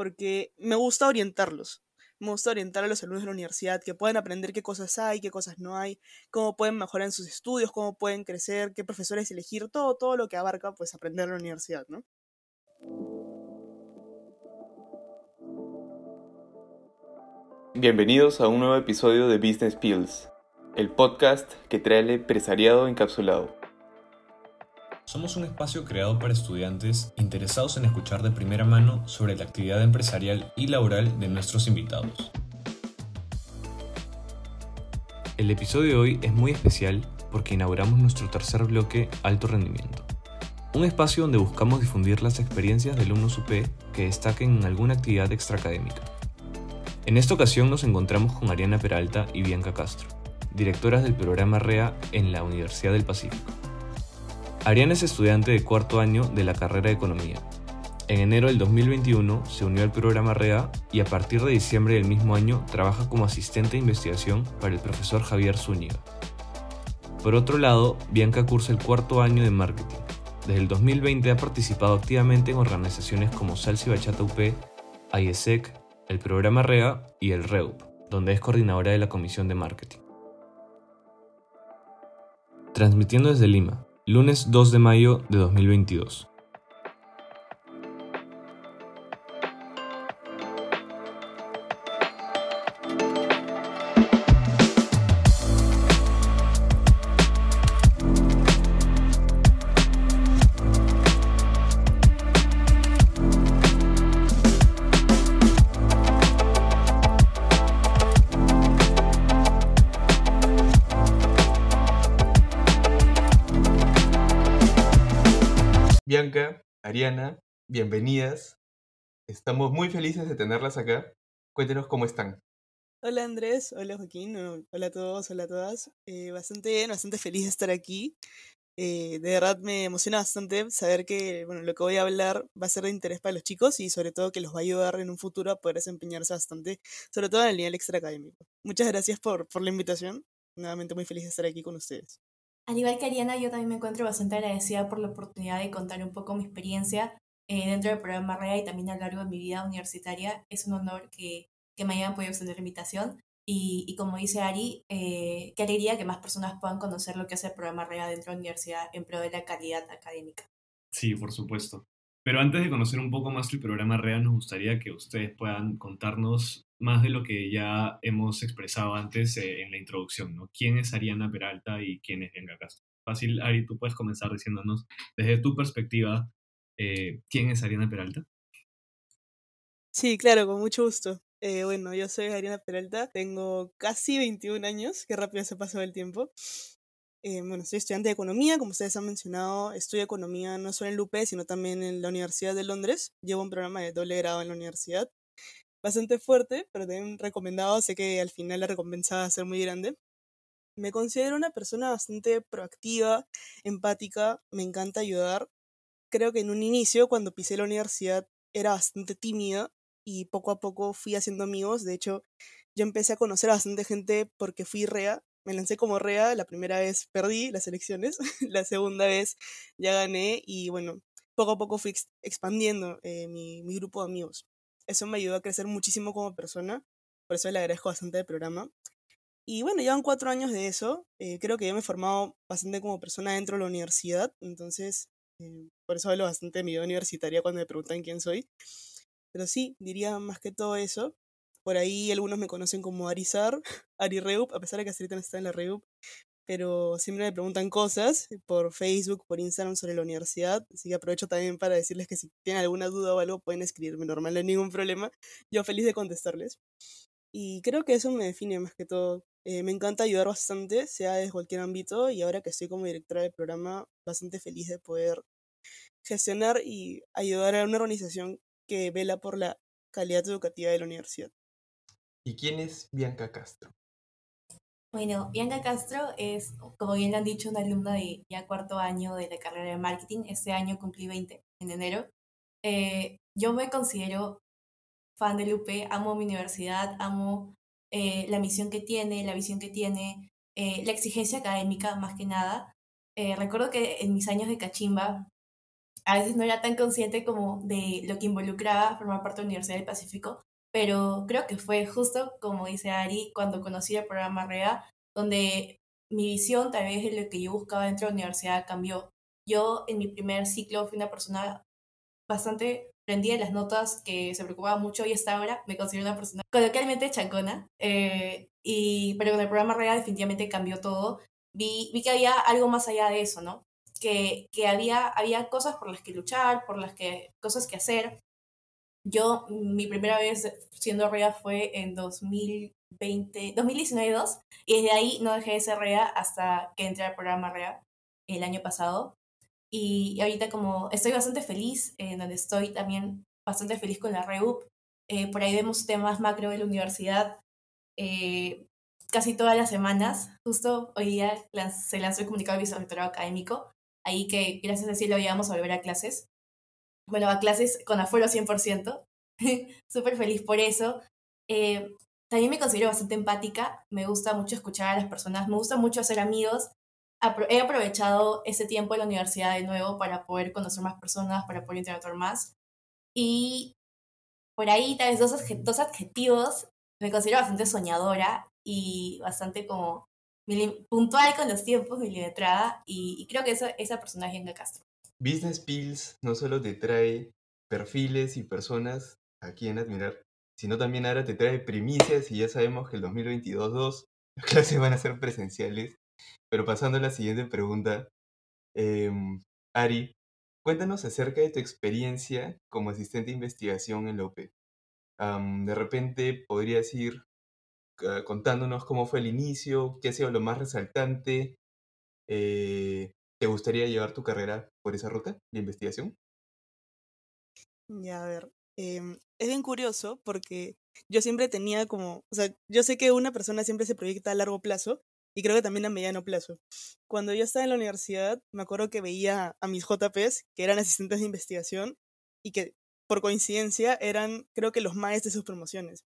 porque me gusta orientarlos. Me gusta orientar a los alumnos de la universidad, que puedan aprender qué cosas hay, qué cosas no hay, cómo pueden mejorar en sus estudios, cómo pueden crecer, qué profesores elegir, todo, todo lo que abarca pues aprender en la universidad, ¿no? Bienvenidos a un nuevo episodio de Business Pills, el podcast que trae el empresariado encapsulado. Somos un espacio creado para estudiantes interesados en escuchar de primera mano sobre la actividad empresarial y laboral de nuestros invitados. El episodio de hoy es muy especial porque inauguramos nuestro tercer bloque Alto Rendimiento. Un espacio donde buscamos difundir las experiencias de alumnos UP que destaquen en alguna actividad extraacadémica. En esta ocasión nos encontramos con Ariana Peralta y Bianca Castro, directoras del programa REA en la Universidad del Pacífico. Ariana es estudiante de cuarto año de la carrera de Economía. En enero del 2021 se unió al programa REA y a partir de diciembre del mismo año trabaja como asistente de investigación para el profesor Javier Zúñiga. Por otro lado, Bianca cursa el cuarto año de marketing. Desde el 2020 ha participado activamente en organizaciones como Salsi Bachata UP, IESEC, el programa REA y el REUP, donde es coordinadora de la Comisión de Marketing. Transmitiendo desde Lima, lunes 2 de mayo de 2022. Bienvenidas. Estamos muy felices de tenerlas acá. Cuéntenos cómo están. Hola Andrés, hola Joaquín, hola a todos, hola a todas. Eh, bastante bien, bastante feliz de estar aquí. Eh, de verdad me emociona bastante saber que bueno, lo que voy a hablar va a ser de interés para los chicos y sobre todo que los va a ayudar en un futuro a poder desempeñarse bastante, sobre todo en el nivel extraacadémico. Muchas gracias por, por la invitación. Nuevamente muy feliz de estar aquí con ustedes. Al igual que Ariana, yo también me encuentro bastante agradecida por la oportunidad de contar un poco mi experiencia eh, dentro del programa REA y también a lo largo de mi vida universitaria. Es un honor que, que me hayan podido extender la invitación. Y, y como dice Ari, eh, qué alegría que más personas puedan conocer lo que hace el programa REA dentro de la universidad en pro de la calidad académica. Sí, por supuesto. Pero antes de conocer un poco más el programa REA, nos gustaría que ustedes puedan contarnos más de lo que ya hemos expresado antes eh, en la introducción, ¿no? ¿Quién es Ariana Peralta y quién es Bianca Castro? Fácil, Ari, tú puedes comenzar diciéndonos desde tu perspectiva, eh, ¿quién es Ariana Peralta? Sí, claro, con mucho gusto. Eh, bueno, yo soy Ariana Peralta, tengo casi 21 años, qué rápido se pasó el tiempo. Eh, bueno, soy estudiante de economía, como ustedes han mencionado, estudio economía no solo en el UP, sino también en la Universidad de Londres. Llevo un programa de doble grado en la universidad. Bastante fuerte, pero también recomendado. Sé que al final la recompensa va a ser muy grande. Me considero una persona bastante proactiva, empática, me encanta ayudar. Creo que en un inicio, cuando pisé la universidad, era bastante tímida y poco a poco fui haciendo amigos. De hecho, yo empecé a conocer a bastante gente porque fui REA me lancé como REA, la primera vez perdí las elecciones, la segunda vez ya gané y bueno, poco a poco fui expandiendo eh, mi, mi, grupo de amigos. Eso me ayudó a crecer muchísimo como persona, por eso le agradezco bastante el programa. Y bueno, llevan cuatro años de eso, eh, creo que yo me he formado bastante como persona dentro de la universidad, entonces eh, por eso hablo bastante de mi vida universitaria cuando me preguntan quién soy. Pero sí, diría más que todo eso. Por ahí algunos me conocen como Arizar, Ari Reup, a pesar de que ahorita no está en la Reup, pero siempre me preguntan cosas por Facebook, por Instagram sobre la universidad, así que aprovecho también para decirles que si tienen alguna duda o algo pueden escribirme normal, no hay ningún problema, yo feliz de contestarles. Y creo que eso me define más que todo. Eh, me encanta ayudar bastante, sea de cualquier ámbito, y ahora que estoy como directora del programa, bastante feliz de poder gestionar y ayudar a una organización que vela por la calidad educativa de la universidad. ¿Y quién es Bianca Castro? Bueno, Bianca Castro es, como bien han dicho, una alumna de ya cuarto año de la carrera de marketing. Este año cumplí 20 en enero. Eh, yo me considero fan del UP, amo mi universidad, amo eh, la misión que tiene, la visión que tiene, eh, la exigencia académica más que nada. recuerdo que en mis años de cachimba a veces no era tan consciente como de lo que involucraba formar parte de la Universidad del Pacífico, pero creo que fue justo como dice Ari cuando conocí el programa REA, donde mi visión tal vez de lo que yo buscaba dentro de la universidad cambió. Yo en mi primer ciclo fui una persona bastante prendida de las notas, que se preocupaba mucho y hasta ahora me considero una persona coloquialmente chancona, eh, y, pero con el programa REA definitivamente cambió todo. Vi, vi que había algo más allá de eso, ¿no? Que, que había, había cosas por las que luchar, por las que, cosas que hacer. Yo, mi primera vez siendo REA fue en 2020, 2019-2, y desde ahí no dejé de ser REA hasta que entré al programa REA el año pasado. Y ahorita como estoy bastante feliz, en donde estoy también bastante feliz con la REUP, eh, por ahí vemos temas macro de la universidad eh, casi todas las semanas. Justo hoy día se lanzó el comunicado de vicerrectorado académico, ahí que gracias a lo íbamos a volver a clases. Bueno, a clases con aforo 100%. Súper feliz por eso. Eh, también me considero bastante empática, me gusta mucho escuchar a las personas, me gusta mucho hacer amigos he aprovechado ese tiempo en la universidad de nuevo para poder conocer más personas, para poder interactuar más. Y por ahí, tal vez dos, dos adjetivos, me considero bastante soñadora y bastante como puntual con los tiempos, milimetrada, y, y creo que eso, esa persona es Yenga Castro. Business Pills no solo te trae perfiles y personas a quien admirar, sino también ahora te trae primicias y ya sabemos que el 2022-2 las clases van a ser presenciales pero pasando a la siguiente pregunta, em, Ari, cuéntanos acerca de tu experiencia como asistente de investigación en la UP. de repente podrías ir ah, contándonos cómo fue el inicio, qué ha sido lo más resaltante. Eh, ¿Te gustaría llevar tu carrera por esa ruta de investigación? Ya, a ver, em, es bien curioso porque yo siempre tenía como, o sea, yo sé que una persona siempre se proyecta a largo plazo, y creo que también a mediano plazo. Cuando yo estaba en la universidad, me acuerdo que veía a mis JPs, que eran asistentes de investigación, y que por coincidencia eran, creo que los maestros de sus promociones.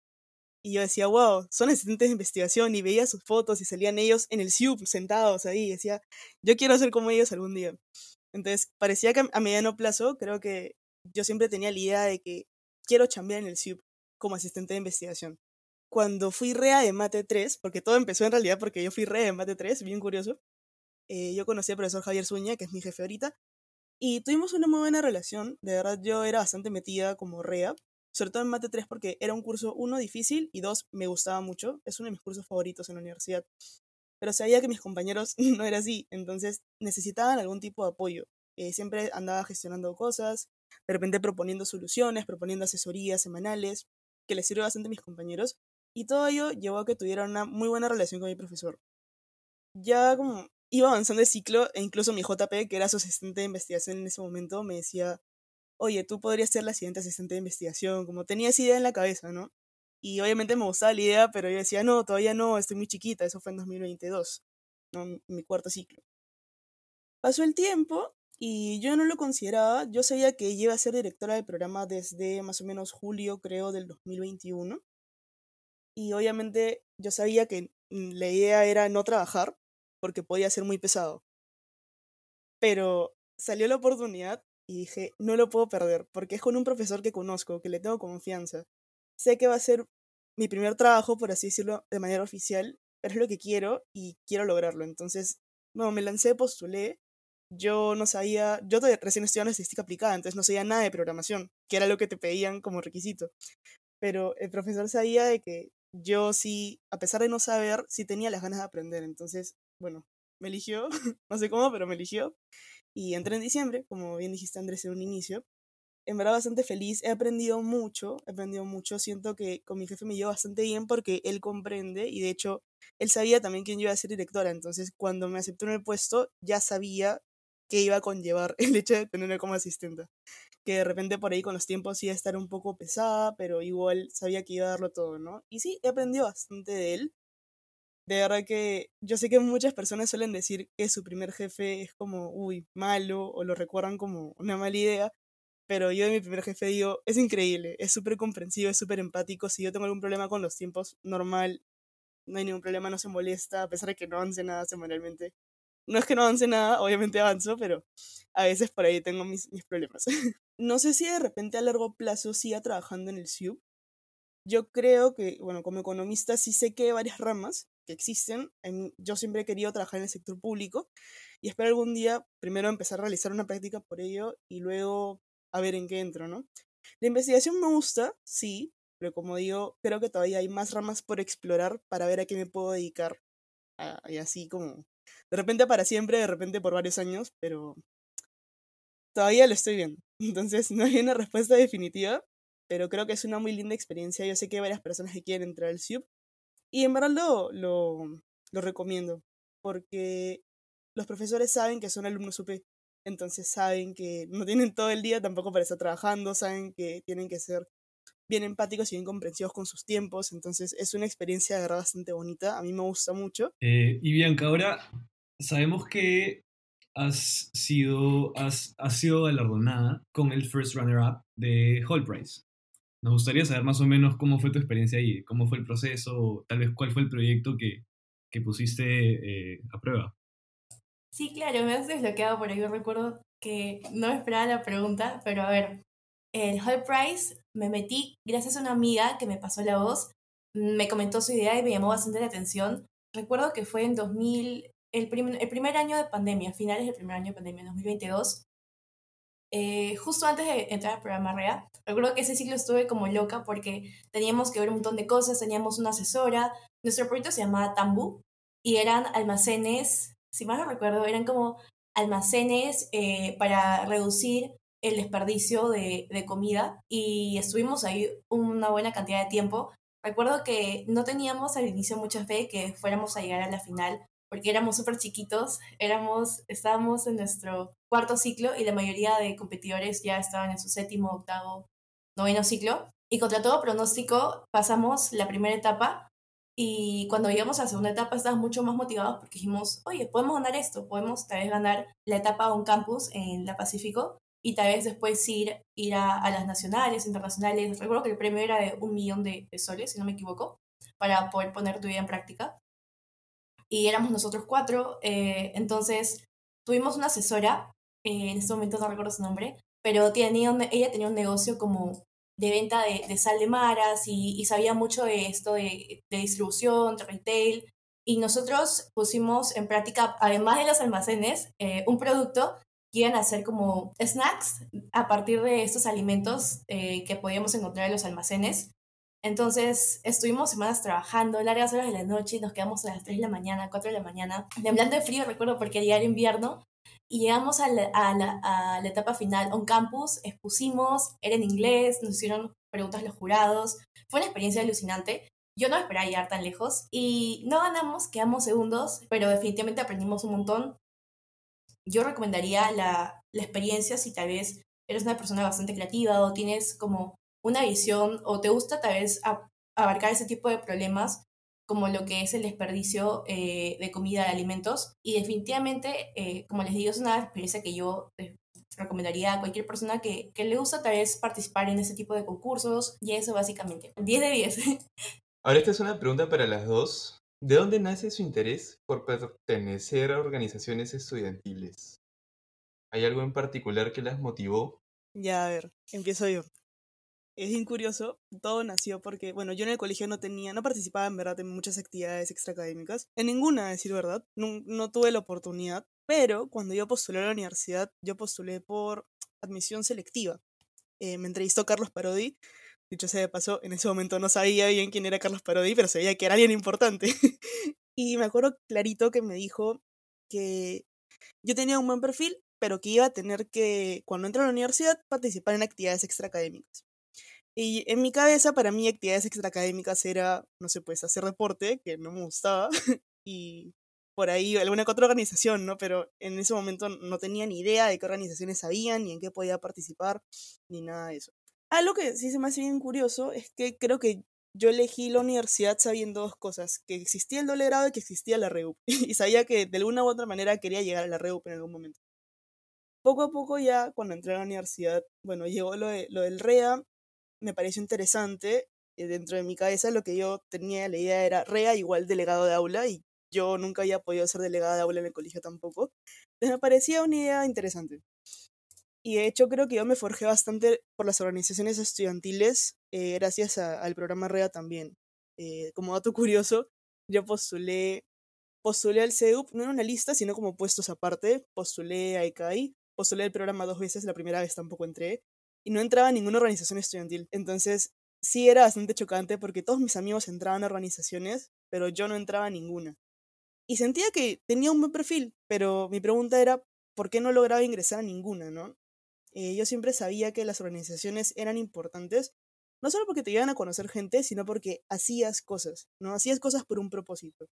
Y yo decía, wow, son asistentes de investigación, y veía sus fotos y salían ellos en el SIUP sentados ahí, y decía, yo quiero ser como ellos algún día. Entonces, parecía que a mediano plazo, creo que yo siempre tenía la idea de que quiero chambear en el SIUP como asistente de investigación cuando fui rea de Mate 3, porque todo empezó en realidad porque yo fui rea de Mate 3, bien curioso, eh, yo conocí al profesor Javier Zuña, que es mi jefe ahorita, y tuvimos una muy buena relación, de verdad yo era bastante metida como rea, sobre todo en Mate 3 porque era un curso, uno, difícil, y dos, me gustaba mucho, es uno de mis cursos favoritos en la universidad. Pero sabía que mis compañeros no era así, entonces necesitaban algún tipo de apoyo. Eh, siempre andaba gestionando cosas, de repente proponiendo soluciones, proponiendo asesorías semanales, que les sirve bastante a mis compañeros, y todo ello llevó a que tuviera una muy buena relación con mi profesor. Ya como iba avanzando el ciclo, e incluso mi JP, que era su asistente de investigación en ese momento, me decía, oye, tú podrías ser la siguiente asistente de investigación, como tenía esa idea en la cabeza, ¿no? Y obviamente me gustaba la idea, pero yo decía, no, todavía no, estoy muy chiquita, eso fue en 2022, ¿no? mi cuarto ciclo. Pasó el tiempo y yo no lo consideraba, yo sabía que iba a ser directora del programa desde más o menos julio, creo, del 2021 y obviamente yo sabía que la idea era no trabajar porque podía ser muy pesado. Pero salió la oportunidad y dije, no lo puedo perder porque es con un profesor que conozco, que le tengo confianza. Sé que va a ser mi primer trabajo, por así decirlo, de manera oficial, pero es lo que quiero y quiero lograrlo. Entonces, no, me lancé, postulé. Yo no sabía, yo recién estudiaba estadística aplicada, entonces no sabía nada de programación, que era lo que te pedían como requisito. Pero el profesor sabía de que yo sí, a pesar de no saber, sí tenía las ganas de aprender. Entonces, bueno, me eligió, no sé cómo, pero me eligió. Y entré en diciembre, como bien dijiste Andrés en un inicio. En verdad bastante feliz, he aprendido mucho, he aprendido mucho, siento que con mi jefe me llevo bastante bien porque él comprende y de hecho él sabía también quién iba a ser directora, entonces cuando me aceptó en el puesto ya sabía que iba a conllevar el hecho de tenerme como asistente que de repente por ahí con los tiempos iba a estar un poco pesada, pero igual sabía que iba a darlo todo, ¿no? Y sí, he aprendido bastante de él. De verdad que yo sé que muchas personas suelen decir que su primer jefe es como, uy, malo, o lo recuerdan como una mala idea, pero yo de mi primer jefe digo, es increíble, es súper comprensivo, es súper empático, si yo tengo algún problema con los tiempos, normal, no hay ningún problema, no se molesta, a pesar de que no avance nada semanalmente. No es que no avance nada, obviamente avanzo, pero a veces por ahí tengo mis, mis problemas. no sé si de repente a largo plazo siga trabajando en el SIUP. Yo creo que, bueno, como economista sí sé que hay varias ramas que existen. Yo siempre he querido trabajar en el sector público y espero algún día primero empezar a realizar una práctica por ello y luego a ver en qué entro, ¿no? La investigación me gusta, sí, pero como digo, creo que todavía hay más ramas por explorar para ver a qué me puedo dedicar. y así como, de repente para siempre, de repente por varios años, pero todavía lo estoy viendo. Entonces no hay una respuesta definitiva, pero creo que es una muy linda experiencia. Yo sé que varias personas que quieren entrar al SIUP y en verdad lo, lo, lo recomiendo, porque los profesores saben que son alumnos UP, entonces saben que no tienen todo el día tampoco para estar trabajando, saben que tienen que ser bien empáticos y bien comprensivos con sus tiempos, entonces es una experiencia bastante bonita, a mí me gusta mucho. Eh, y Bianca, ahora sabemos que has sido, has, has sido galardonada con el First Runner-Up de Hall Prize. Nos gustaría saber más o menos cómo fue tu experiencia ahí, cómo fue el proceso, tal vez cuál fue el proyecto que, que pusiste eh, a prueba. Sí, claro, me has desbloqueado por ahí. Recuerdo que no esperaba la pregunta, pero a ver, el Hall Prize me metí gracias a una amiga que me pasó la voz, me comentó su idea y me llamó bastante la atención. Recuerdo que fue en 2000, el, el primer año de pandemia, finales del primer año de pandemia, 2022, eh, justo antes de entrar al programa REA, recuerdo que ese ciclo estuve como loca porque teníamos que ver un montón de cosas, teníamos una asesora, nuestro proyecto se llamaba Tambu y eran almacenes, si mal no recuerdo, eran como almacenes eh, para reducir el desperdicio de, de comida y estuvimos ahí una buena cantidad de tiempo. Recuerdo que no teníamos al inicio mucha fe que fuéramos a llegar a la final porque éramos súper chiquitos, éramos, estábamos en nuestro cuarto ciclo y la mayoría de competidores ya estaban en su séptimo, octavo, noveno ciclo. Y contra todo pronóstico pasamos la primera etapa y cuando llegamos a la segunda etapa estábamos mucho más motivados porque dijimos, oye, podemos ganar esto, podemos tal vez ganar la etapa a un campus en la Pacífico y tal vez después ir, ir a, las nacionales, internacionales. Recuerdo que el premio era de un millón de, de soles, si no me equivoco, para poder poner tu vida en práctica y éramos nosotros cuatro. Eh, entonces tuvimos una asesora, eh, en este momento no recuerdo su nombre, pero tenía ella tenía un negocio como de venta de, sal de maras y, sabía mucho de esto de, distribución, de retail. Y nosotros pusimos en práctica, además de los almacenes, eh, un producto que iban a hacer como snacks a partir de estos alimentos que podíamos encontrar en los almacenes. Entonces estuvimos semanas trabajando, largas horas de la noche, y nos quedamos a las 3 de la mañana, 4 de la mañana, temblando de frío, recuerdo, porque ya era invierno, y llegamos a la, etapa final, on campus, expusimos, era en inglés, nos hicieron preguntas los jurados, fue una experiencia alucinante. Yo no esperaba llegar tan lejos y no ganamos, quedamos segundos, pero definitivamente aprendimos un montón. Yo recomendaría la experiencia si tal vez eres una persona bastante creativa o tienes como una visión o te gusta tal vez abarcar ese tipo de problemas como lo que es el desperdicio eh, de comida, de alimentos. Y definitivamente, eh, como les digo, es una experiencia que yo eh, recomendaría a cualquier persona que, que, le gusta tal vez participar en ese tipo de concursos. Y eso básicamente, 10 de 10. Ahora esta es una pregunta para las dos. ¿De dónde nace su interés por pertenecer a organizaciones estudiantiles? ¿Hay algo en particular que las motivó? Ya, a ver, empiezo yo es bien curioso, todo nació porque, bueno, yo en el colegio no tenía, no participaba en verdad en muchas actividades extraacadémicas, en ninguna, a decir verdad, no, no tuve la oportunidad, pero cuando yo postulé a la universidad, yo postulé por admisión selectiva. Eh, me entrevistó Carlos Parodi, dicho sea de paso, en ese momento no sabía bien quién era Carlos Parodi, pero sabía que era alguien importante. y me acuerdo clarito que me dijo que yo tenía un buen perfil, pero que iba a tener que, cuando entré a la universidad, participar en actividades extraacadémicas. Y en mi cabeza, para mí, actividades extraacadémicas era, no sé, pues hacer deporte, que no me gustaba, y por ahí alguna que otra organización, ¿no? Pero en ese momento no tenía ni idea de qué organizaciones había, ni en qué podía participar, ni nada de eso. Algo que sí se me hace bien curioso es que creo que yo elegí la universidad sabiendo dos cosas, que existía el doble grado y que existía la REUP, y sabía que de alguna u otra manera quería llegar a la REUP en algún momento. Poco a poco ya, cuando entré a la universidad, bueno, llegó lo, de, lo del REA, me pareció interesante. Eh, dentro de mi cabeza lo que yo tenía la idea era REA igual delegado de aula y yo nunca había podido ser delegada de aula en el colegio tampoco. Entonces me parecía una idea interesante. Y de hecho creo que yo me forjé bastante por las organizaciones estudiantiles eh, gracias al programa REA también. Eh, como dato curioso, yo postulé, postulé al CEUP, no en una lista, sino como puestos aparte. Postulé a ICAI, postulé el programa dos veces, la primera vez tampoco entré. Y no entraba a ninguna organización estudiantil. Entonces sí era bastante chocante porque todos mis amigos entraban a organizaciones, pero yo no entraba a ninguna. Y sentía que tenía un buen perfil, pero mi pregunta era, ¿por qué no lograba ingresar a ninguna, no? Eh, yo siempre sabía que las organizaciones eran importantes, no solo porque te iban a conocer gente, sino porque hacías cosas, ¿no? Hacías cosas por un propósito.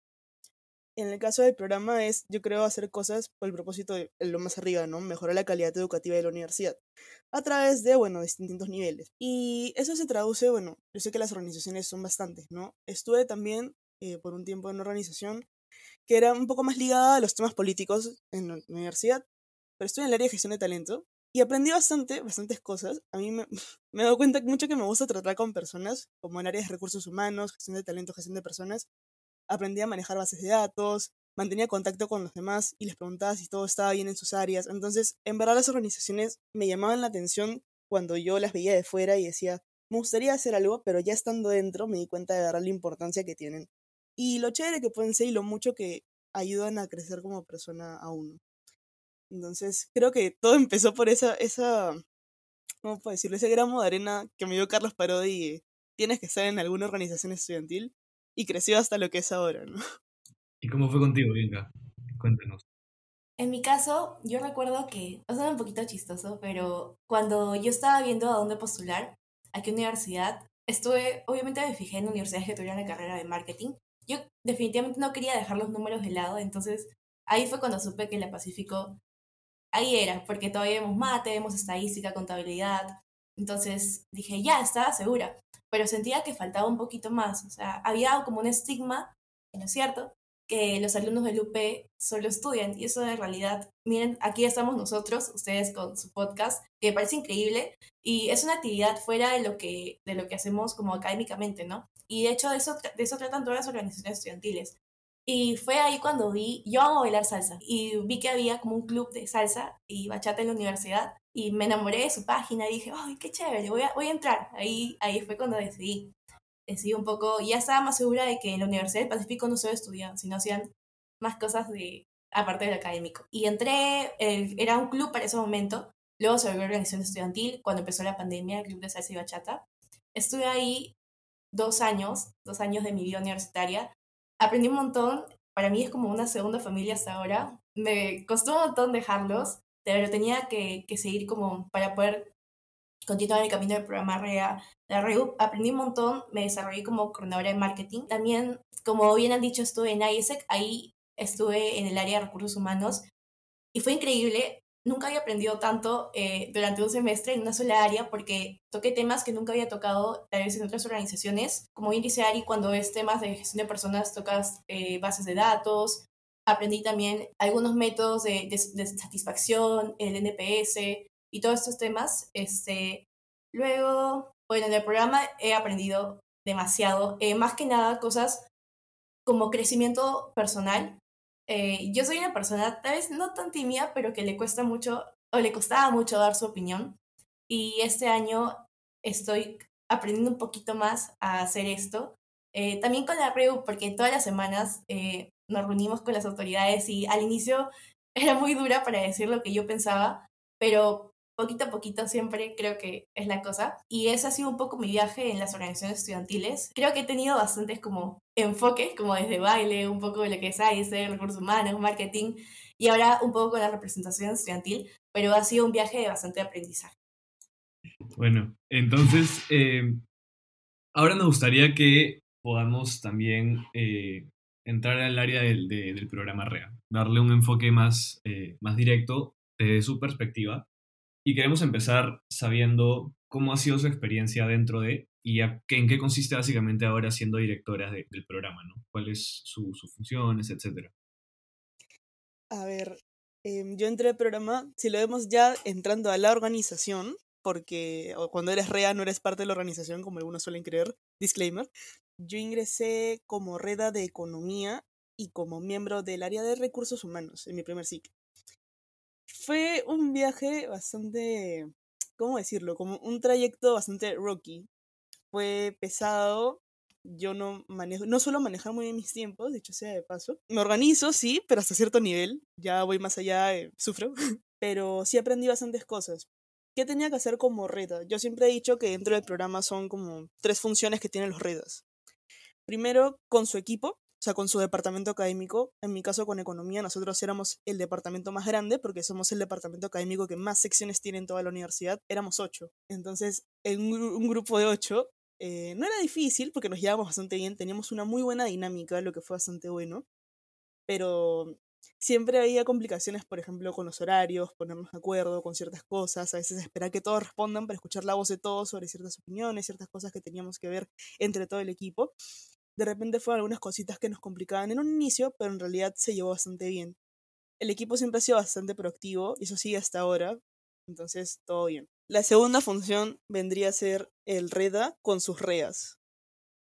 En el caso del programa es, yo creo, hacer cosas por el propósito de lo más arriba, ¿no? Mejorar la calidad educativa de la universidad a través de, bueno, distintos niveles. Y eso se traduce, bueno, yo sé que las organizaciones son bastantes, ¿no? Estuve también eh, por un tiempo en una organización que era un poco más ligada a los temas políticos en la universidad, pero estoy en el área de gestión de talento y aprendí bastante, bastantes cosas. A mí me, me he dado cuenta mucho que me gusta tratar con personas, como en áreas de recursos humanos, gestión de talento, gestión de personas. Aprendí a manejar bases de datos, mantenía contacto con los demás y les preguntaba si todo estaba bien en sus áreas. Entonces, en verdad las organizaciones me llamaban la atención cuando yo las veía de fuera y decía, me gustaría hacer algo, pero ya estando dentro me di cuenta de la importancia que tienen. Y lo chévere que pueden ser y lo mucho que ayudan a crecer como persona a uno. Entonces, creo que todo empezó por esa, esa, ¿cómo puedo decirlo? Ese gramo de arena que me dio Carlos Parodi tienes que estar en alguna organización estudiantil y creció hasta lo que es ahora, ¿no? ¿Y cómo fue contigo, Inga? Cuéntanos. En mi caso, yo recuerdo que, o sea, un poquito chistoso, pero cuando yo estaba viendo a dónde postular, a qué universidad, estuve, obviamente me fijé en universidades que tuvieran la carrera de marketing. Yo definitivamente no quería dejar los números de lado, entonces ahí fue cuando supe que la Pacífico ahí era, porque todavía vemos mate, vemos estadística, contabilidad. Entonces dije, ya, estaba segura, pero sentía que faltaba un poquito más. O sea, había como un estigma, ¿no es cierto?, que los alumnos del UP solo estudian y eso de realidad, miren, aquí estamos nosotros, ustedes con su podcast, que parece increíble y es una actividad fuera de lo que, de lo que hacemos como académicamente, ¿no? Y de hecho de eso, de eso tratan todas las organizaciones estudiantiles. Y fue ahí cuando vi, yo amo bailar salsa, y vi que había como un club de salsa y bachata en la universidad, y me enamoré de su página y dije, ¡ay, qué chévere! Voy a, voy a entrar. Ahí, ahí fue cuando decidí. Decidí un poco, ya estaba más segura de que en la Universidad del Pacífico no solo estudiaban, sino hacían más cosas de, aparte del académico. Y entré, era un club para ese momento, luego se volvió organización estudiantil, cuando empezó la pandemia, el club de salsa y bachata. Estuve ahí dos años, dos años de mi vida universitaria, aprendí un montón. Para mí es como una segunda familia hasta ahora. Me costó un montón dejarlos, pero tenía que, que seguir como para poder continuar el camino del programa REA. La REUP aprendí un montón, me desarrollé como coordinadora de marketing. También, como bien han dicho, estuve en ISEC, ahí estuve en el área de recursos humanos y fue increíble nunca había aprendido tanto eh, durante un semestre en una sola área porque toqué temas que nunca había tocado tal vez en otras organizaciones. Como bien dice Ari, cuando es temas de gestión de personas tocas eh, bases de datos. Aprendí también algunos métodos de, de, satisfacción, el NPS y todos estos temas. Este, luego, bueno, en el programa he aprendido demasiado, eh, más que nada cosas como crecimiento personal, eh, yo soy una persona, tal vez no tan tímida, pero que le cuesta mucho, o le costaba mucho dar su opinión. Y este año estoy aprendiendo un poquito más a hacer esto. Eh, también con la REU, porque todas las semanas eh, nos reunimos con las autoridades y al inicio era muy dura para decir lo que yo pensaba, pero poquito a poquito siempre creo que es la cosa. Y ese ha sido un poco mi viaje en las organizaciones estudiantiles. Creo que he tenido bastantes como enfoques, como desde baile, un poco de lo que es AICE, recursos humanos, marketing, y ahora un poco con la representación estudiantil, pero ha sido un viaje de bastante aprendizaje. Bueno, entonces, eh, ahora nos gustaría que podamos también eh, entrar al área del, del, programa REA, darle un enfoque más, eh, más directo desde su perspectiva y queremos empezar sabiendo cómo ha sido su experiencia dentro de y en qué consiste básicamente ahora siendo directora del programa, ¿no? ¿Cuáles son sus funciones, etcétera? A ver, em, yo entré al programa, si lo vemos ya entrando a la organización, porque cuando eres REA no eres parte de la organización, como algunos suelen creer, disclaimer, yo ingresé como reda de economía y como miembro del área de recursos humanos en mi primer ciclo. Fue un viaje bastante, ¿cómo decirlo? Como un trayecto bastante rocky. Fue pesado, yo no manejo, no suelo manejar muy bien mis tiempos, dicho sea de paso. Me organizo, sí, pero hasta cierto nivel. Ya voy más allá, eh, sufro. pero sí aprendí bastantes cosas. ¿Qué tenía que hacer como reda? Yo siempre he dicho que dentro del programa son como tres funciones que tienen los redas. Primero, con su equipo, o sea, con su departamento académico. En mi caso, con economía, nosotros éramos el departamento más grande porque somos el departamento académico que más secciones tiene en toda la universidad. Éramos ocho. Entonces, en un grupo de ocho, eh, no era difícil porque nos llevábamos bastante bien, teníamos una muy buena dinámica, lo que fue bastante bueno. Pero siempre había complicaciones, por ejemplo, con los horarios, ponernos de acuerdo con ciertas cosas, a veces esperar que todos respondan para escuchar la voz de todos sobre ciertas opiniones, ciertas cosas que teníamos que ver entre todo el equipo. De repente fueron algunas cositas que nos complicaban en un inicio, pero en realidad se llevó bastante bien. El equipo siempre ha sido bastante proactivo y eso sigue hasta ahora, entonces todo bien. La segunda función vendría a ser el REDA con sus reas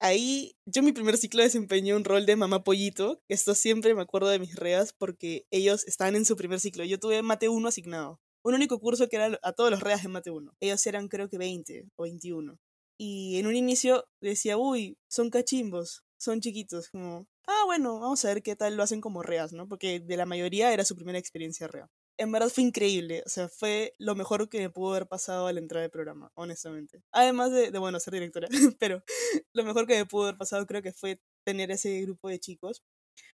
ahí yo en mi primer ciclo desempeñé un rol de mamá pollito. Esto siempre me acuerdo de mis reas porque ellos estaban en su primer ciclo. Yo tuve mate 1 asignado. Un único curso que era a todos los reas de mate 1. Ellos eran creo que 20 o 21. Y en un inicio decía, uy, son cachimbos, son chiquitos. Como, ah, bueno, vamos a ver qué tal lo hacen como reas, ¿no? Porque de la mayoría era su primera experiencia rea en verdad fue increíble. O sea, fue lo mejor que me pudo haber pasado al entrar al programa, honestamente. Además de, de, bueno, ser directora. Pero lo mejor que me pudo haber pasado creo que fue tener ese grupo de chicos.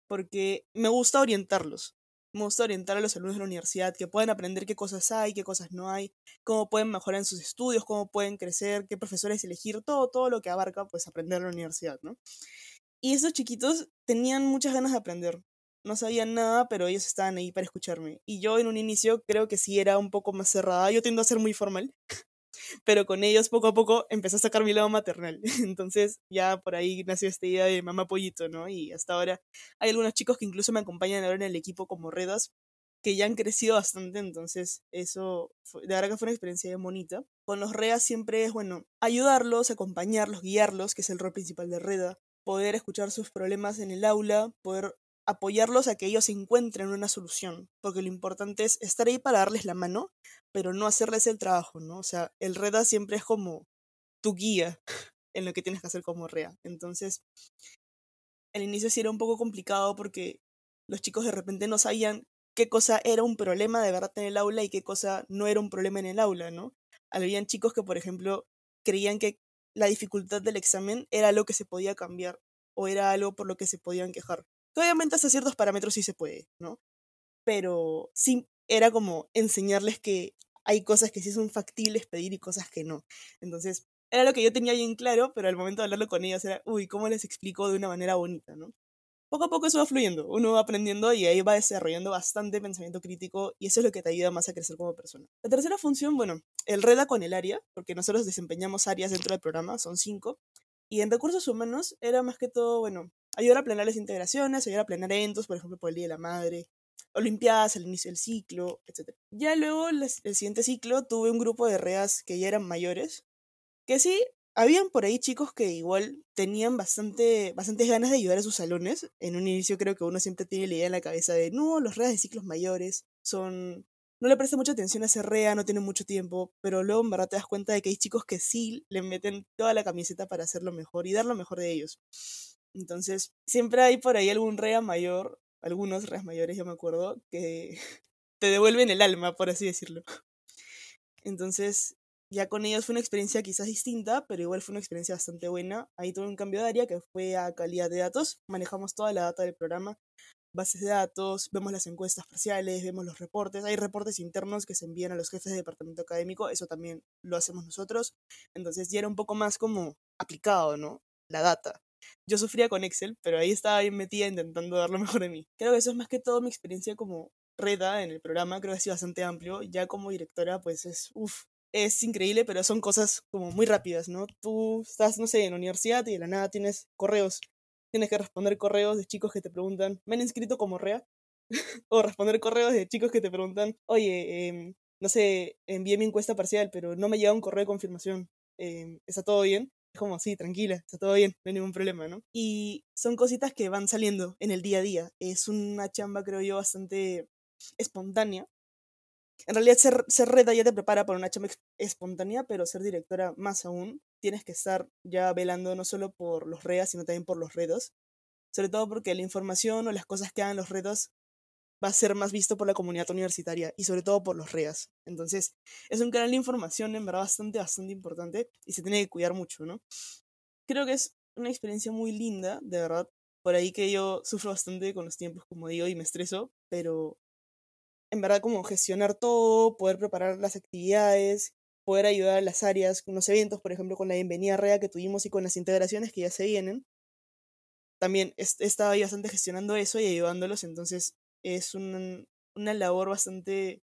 Porque me gusta orientarlos. Me gusta orientar a los alumnos de la universidad, que puedan aprender qué cosas hay, qué cosas no hay, cómo pueden mejorar en sus estudios, cómo pueden crecer, qué profesores elegir, todo, todo lo que abarca, pues, aprender en la universidad, ¿no? Y esos chiquitos tenían muchas ganas de aprender no sabían nada, pero ellos estaban ahí para escucharme. Y yo en un inicio creo que sí era un poco más cerrada, yo tiendo a ser muy formal, pero con ellos poco a poco empecé a sacar mi lado maternal. Entonces ya por ahí nació esta idea de mamá pollito, ¿no? Y hasta ahora hay algunos chicos que incluso me acompañan ahora en el equipo como redas, que ya han crecido bastante, entonces eso de verdad que fue una experiencia bien bonita. Con los reas siempre es, bueno, ayudarlos, acompañarlos, guiarlos, que es el rol principal de reda, poder escuchar sus problemas en el aula, poder apoyarlos a que ellos encuentren una solución, porque lo importante es estar ahí para darles la mano, pero no hacerles el trabajo, ¿no? O sea, el REDA siempre es como tu guía en lo que tienes que hacer como REA. Entonces, el inicio sí era un poco complicado porque los chicos de repente no sabían qué cosa era un problema de verdad en el aula y qué cosa no era un problema en el aula, ¿no? Habían chicos que, por ejemplo, creían que la dificultad del examen era algo que se podía cambiar o era algo por lo que se podían quejar obviamente hasta ciertos parámetros sí se puede, ¿no? Pero sí era como enseñarles que hay cosas que sí son factibles pedir y cosas que no. Entonces, era lo que yo tenía bien claro, pero al momento de hablarlo con ellos era, uy, ¿cómo les explico de una manera bonita, no? Poco a poco eso va fluyendo, uno va aprendiendo y ahí va desarrollando bastante pensamiento crítico y eso es lo que te ayuda más a crecer como persona. La tercera función, bueno, el reda con el área, porque nosotros desempeñamos áreas dentro del programa, son cinco, y en recursos humanos era más que todo, bueno, ayudar a planear las integraciones, ayudar a planear eventos, por ejemplo, por el Día de la Madre, Olimpiadas, al inicio del ciclo, etc. Ya luego, el siguiente ciclo, tuve un grupo de reas que ya eran mayores, que sí, habían por ahí chicos que igual tenían bastante, bastantes ganas de ayudar a sus salones. En un inicio creo que uno siempre tiene la idea en la cabeza de, no, los reas de ciclos mayores son... No le presta mucha atención a ser rea, no tienen mucho tiempo, pero luego en verdad te das cuenta de que hay chicos que sí le meten toda la camiseta para hacerlo mejor y dar lo mejor de ellos. Entonces, siempre hay por ahí algún rea mayor, algunos reas mayores, yo me acuerdo, que te devuelven el alma, por así decirlo. Entonces, ya con ellos fue una experiencia quizás distinta, pero igual fue una experiencia bastante buena. Ahí tuve un cambio de área que fue a calidad de datos. Manejamos toda la data del programa, bases de datos, vemos las encuestas parciales, vemos los reportes. Hay reportes internos que se envían a los jefes de departamento académico, eso también lo hacemos nosotros. Entonces ya era un poco más como aplicado, ¿no? La data. Yo sufría con Excel, pero ahí estaba bien metida intentando dar lo mejor de mí. Creo que eso es más que todo mi experiencia como reda en el programa, creo que ha sido bastante amplio. Ya como directora, pues es, es increíble, pero son cosas como muy rápidas, ¿no? Tú estás, no sé, en la universidad y de la nada tienes correos. Tienes que responder correos de chicos que te preguntan, ¿me han inscrito como REA? o responder correos de chicos que te preguntan, oye, em, no sé, envié mi encuesta parcial, pero no me llega un correo de confirmación. Em, ¿Está todo bien? Como, sí, tranquila, está todo bien, no hay ningún problema, ¿no? Y son cositas que van saliendo en el día a día. Es una chamba, creo yo, bastante espontánea. En realidad, ser, ser reda ya te prepara para una chamba espontánea, pero ser directora más aún, tienes que estar ya velando no solo por los reas, sino también por los redos. Sobre todo porque la información o las cosas que hagan los redos va a ser más visto por la comunidad universitaria y sobre todo por los REAS. Entonces, es un canal de información en verdad bastante, bastante importante y se tiene que cuidar mucho, ¿no? Creo que es una experiencia muy linda, de verdad. Por ahí que yo sufro bastante con los tiempos, como digo, y me estreso, pero en verdad como gestionar todo, poder preparar las actividades, poder ayudar a las áreas con los eventos, por ejemplo, con la bienvenida REA que tuvimos y con las integraciones que ya se vienen. También he estado ahí bastante gestionando eso y ayudándolos, entonces es una labor bastante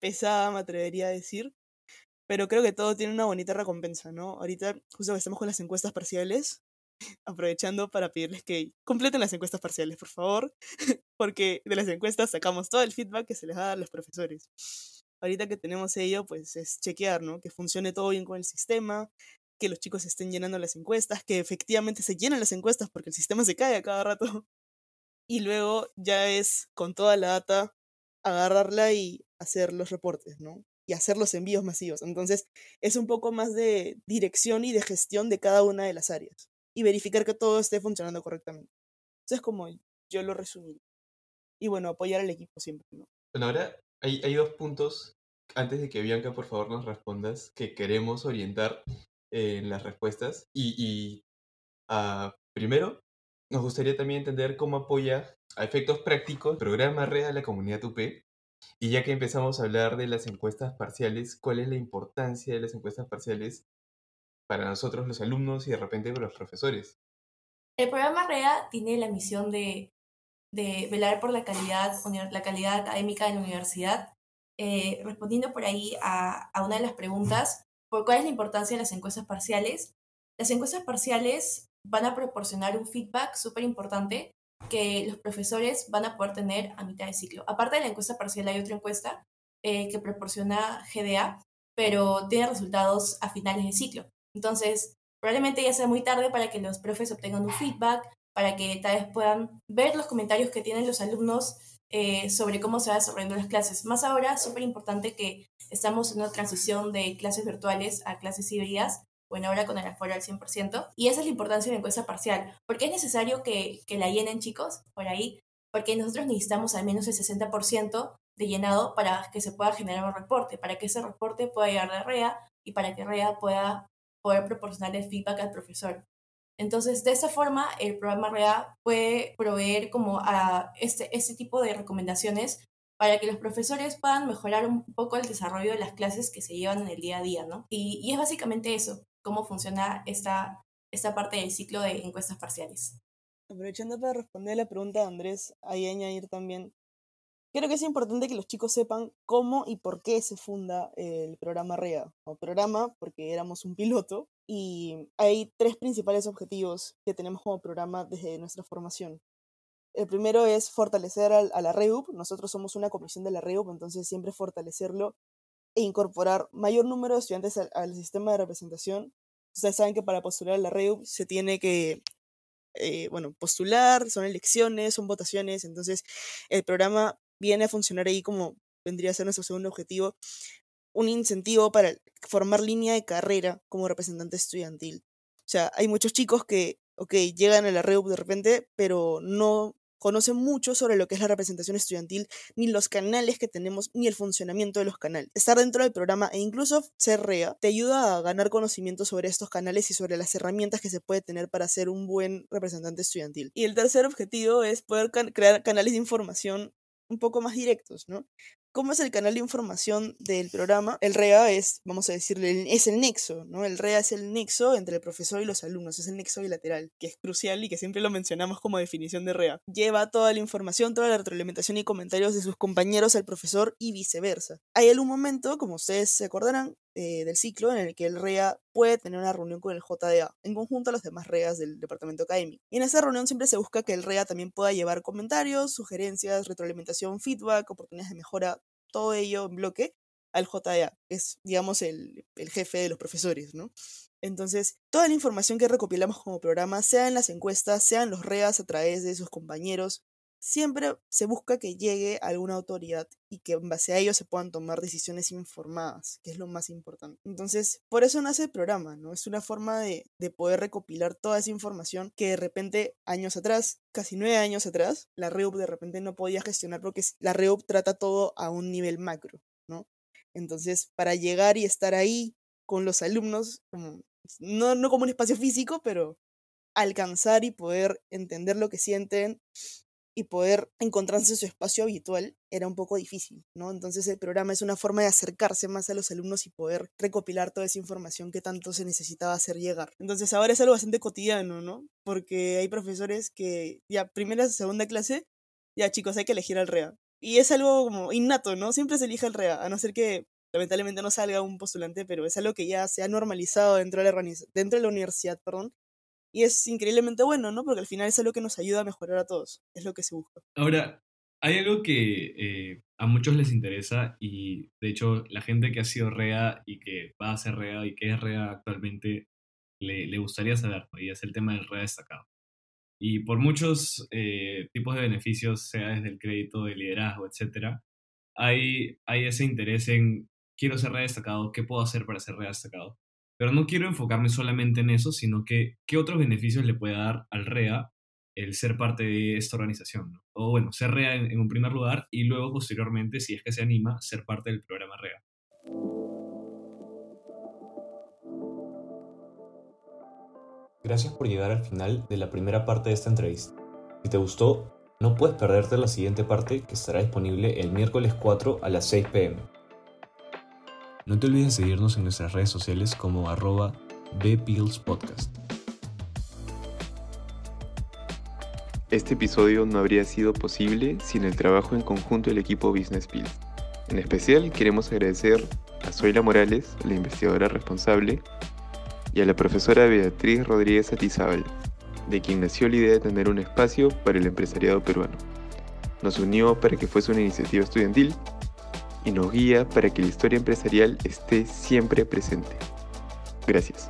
pesada, me atrevería a decir, pero creo que todo tiene una bonita recompensa, ¿no? Ahorita, justo que estamos con las encuestas parciales, aprovechando para pedirles que completen las encuestas parciales, por favor, porque de las encuestas sacamos todo el feedback que se les da a los profesores. Ahorita que tenemos ello, pues es chequear, ¿no? Que funcione todo bien con el sistema, que los chicos estén llenando las encuestas, que efectivamente se llenen las encuestas porque el sistema se cae a cada rato y luego ya es con toda la data agarrarla y hacer los reportes, ¿no? Y hacer los envíos masivos. Entonces, es un poco más de dirección y de gestión de cada una de las áreas y verificar que todo esté funcionando correctamente. Eso es como yo lo resumí. Y bueno, apoyar al equipo siempre, ¿no? Bueno, ahora hay, dos puntos, antes de que Bianca por favor nos respondas, que queremos orientar en las respuestas. Y, y uh, primero, nos gustaría también entender cómo apoya a efectos prácticos el programa REA a la comunidad UP. Y ya que empezamos a hablar de las encuestas parciales, ¿cuál es la importancia de las encuestas parciales para nosotros los alumnos y de repente para los profesores? El programa REA tiene la misión de, velar por la calidad, la calidad académica de la universidad. Eh, respondiendo por ahí a, a una de las preguntas, ¿por cuál es la importancia de las encuestas parciales? Las encuestas parciales van a proporcionar un feedback súper importante que los profesores van a poder tener a mitad de ciclo. Aparte de la encuesta parcial, hay otra encuesta eh, que proporciona GDA, pero tiene resultados a finales de ciclo. Entonces, probablemente ya sea muy tarde para que los profes obtengan un feedback, para que tal vez puedan ver los comentarios que tienen los alumnos eh, sobre cómo se va desarrollando las clases. Más ahora, súper importante que estamos en una transición de clases virtuales a clases híbridas bueno, ahora con el aforo al 100%. Y esa es la importancia de la encuesta parcial. porque es necesario que, que la llenen, chicos, por ahí? Porque nosotros necesitamos al menos el 60% de llenado para que se pueda generar un reporte, para que ese reporte pueda llegar de REA y para que REA pueda poder proporcionar el feedback al profesor. Entonces, de esa forma, el programa REA puede proveer como a este, este tipo de recomendaciones para que los profesores puedan mejorar un poco el desarrollo de las clases que se llevan en el día a día, ¿no? Y, y es básicamente eso cómo funciona esta, esta parte del ciclo de encuestas parciales. Aprovechando para responder la pregunta de Andrés, ahí añadir también, creo que es importante que los chicos sepan cómo y por qué se funda el programa REA. O programa porque éramos un piloto y hay tres principales objetivos que tenemos como programa desde nuestra formación. El primero es fortalecer a, la REUP. Nosotros somos una comisión de la REUP, entonces siempre fortalecerlo e incorporar mayor número de estudiantes al, sistema de representación. Ustedes saben que para postular a la REU se tiene que, eh, bueno, postular, son elecciones, son votaciones, entonces el programa viene a funcionar ahí como vendría a ser nuestro segundo objetivo, un incentivo para formar línea de carrera como representante estudiantil. O sea, hay muchos chicos que, ok, llegan a la REU de repente, pero no conoce mucho sobre lo que es la representación estudiantil, ni los canales que tenemos, ni el funcionamiento de los canales. Estar dentro del programa e incluso ser REA te ayuda a ganar conocimiento sobre estos canales y sobre las herramientas que se puede tener para ser un buen representante estudiantil. Y el tercer objetivo es poder crear canales de información un poco más directos, ¿no? ¿Cómo es el canal de información del programa? El REA es, vamos a decirle, es el nexo, ¿no? El REA es el nexo entre el profesor y los alumnos, es el nexo bilateral, que es crucial y que siempre lo mencionamos como definición de REA. Lleva toda la información, toda la retroalimentación y comentarios de sus compañeros al profesor y viceversa. Hay algún momento, como ustedes se acordarán, eh, del ciclo en el que el REA puede tener una reunión con el JDA, en conjunto a los demás REAs del departamento académico. Y en esa reunión siempre se busca que el REA también pueda llevar comentarios, sugerencias, retroalimentación, feedback, oportunidades de mejora, todo ello en bloque al JDA, que es, digamos, el, el jefe de los profesores, ¿no? Entonces, toda la información que recopilamos como programa, sea en las encuestas, sean los REAS a través de sus compañeros, siempre se busca que llegue a alguna autoridad y que en base a ello se puedan tomar decisiones informadas, que es lo más importante. Entonces, por eso nace el programa, ¿no? Es una forma de, de poder recopilar toda esa información que de repente, años atrás, casi nueve años atrás, la REUP de repente no podía gestionar porque la REUP trata todo a un nivel macro, ¿no? Entonces, para llegar y estar ahí con los alumnos, no, no como un espacio físico, pero alcanzar y poder entender lo que sienten y poder encontrarse en su espacio habitual era un poco difícil, ¿no? Entonces el programa es una forma de acercarse más a los alumnos y poder recopilar toda esa información que tanto se necesitaba hacer llegar. Entonces ahora es algo bastante cotidiano, ¿no? Porque hay profesores que ya primera, segunda clase, ya chicos, hay que elegir al REA. Y es algo como innato, ¿no? Siempre se elige al REA, a no ser que lamentablemente no salga un postulante, pero es algo que ya se ha normalizado dentro de la, dentro de la universidad, perdón, y es increíblemente bueno, ¿no? Porque al final es algo que nos ayuda a mejorar a todos, es lo que se busca. Ahora, hay algo que eh, a muchos les interesa y de hecho la gente que ha sido REA y que va a ser REA y que es REA actualmente le, le gustaría saber, y es el tema del REA destacado. Y por muchos eh, tipos de beneficios, sea desde el crédito de liderazgo, etcétera, hay, hay ese interés en quiero ser REA destacado, ¿qué puedo hacer para ser REA destacado? Pero no quiero enfocarme solamente en eso, sino que qué otros beneficios le puede dar al REA el ser parte de esta organización. O bueno, ser REA en, un primer lugar y luego posteriormente, si es que se anima, ser parte del programa REA. Gracias por llegar al final de la primera parte de esta entrevista. Si te gustó, no puedes perderte la siguiente parte que estará disponible el miércoles 4 a las 6 pm. No te olvides de seguirnos en nuestras redes sociales como arroba Podcast. Este episodio no habría sido posible sin el trabajo en conjunto del equipo Business Pills. En especial queremos agradecer a Zoila Morales, la investigadora responsable, y a la profesora Beatriz Rodríguez Atizábal, de quien nació la idea de tener un espacio para el empresariado peruano. Nos unió para que fuese una iniciativa estudiantil y nos guía para que la historia empresarial esté siempre presente. Gracias.